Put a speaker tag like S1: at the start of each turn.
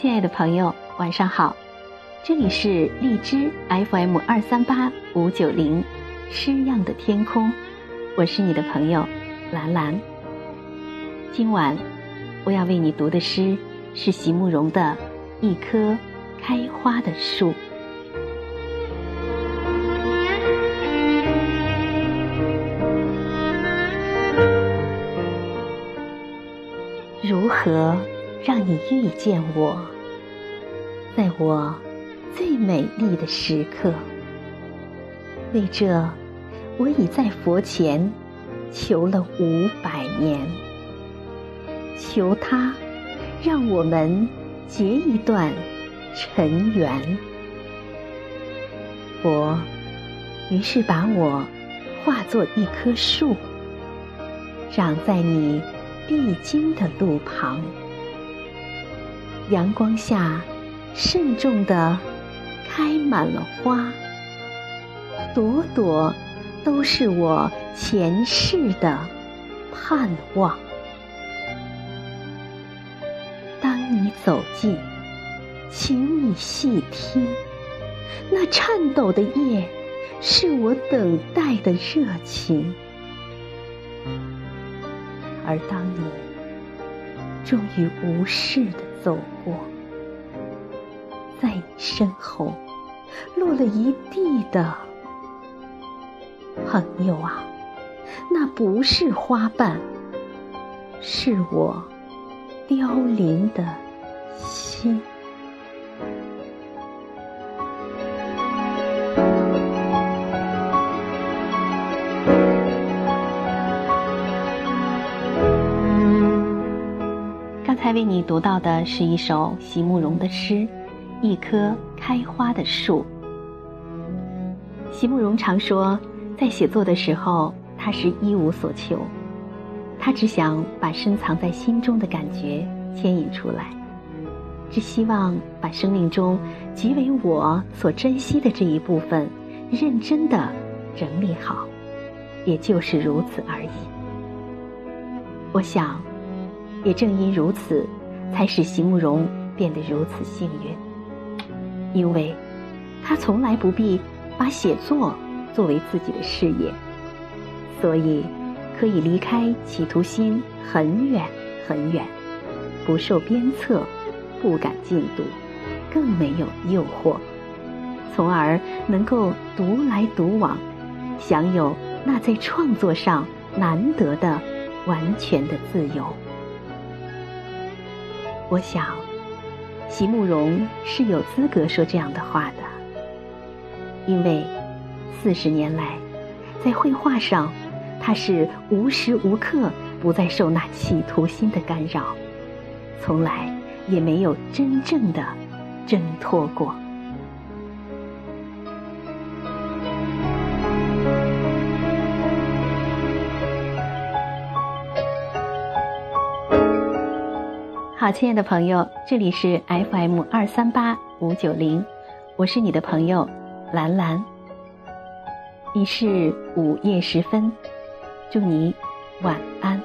S1: 亲爱的朋友，晚上好，这里是荔枝 FM 二三八五九零，诗样的天空，我是你的朋友兰兰。今晚我要为你读的诗是席慕容的《一棵开花的树》。如何让你遇见我？在我最美丽的时刻，为这，我已在佛前求了五百年，求他让我们结一段尘缘。佛于是把我化作一棵树，长在你必经的路旁，阳光下。慎重地开满了花，朵朵都是我前世的盼望。当你走近，请你细听，那颤抖的叶，是我等待的热情。而当你终于无视地走过，在你身后落了一地的朋友啊，那不是花瓣，是我凋零的心。刚才为你读到的是一首席慕容的诗。一棵开花的树。席慕容常说，在写作的时候，他是一无所求，他只想把深藏在心中的感觉牵引出来，只希望把生命中极为我所珍惜的这一部分，认真的整理好，也就是如此而已。我想，也正因如此，才使席慕容变得如此幸运。因为，他从来不必把写作作为自己的事业，所以可以离开企图心很远很远，不受鞭策，不赶进度，更没有诱惑，从而能够独来独往，享有那在创作上难得的完全的自由。我想。席慕容是有资格说这样的话的，因为四十年来，在绘画上，他是无时无刻不在受那企图心的干扰，从来也没有真正的挣脱过。好，亲爱的朋友，这里是 FM 二三八五九零，我是你的朋友兰兰。已是午夜时分，祝你晚安。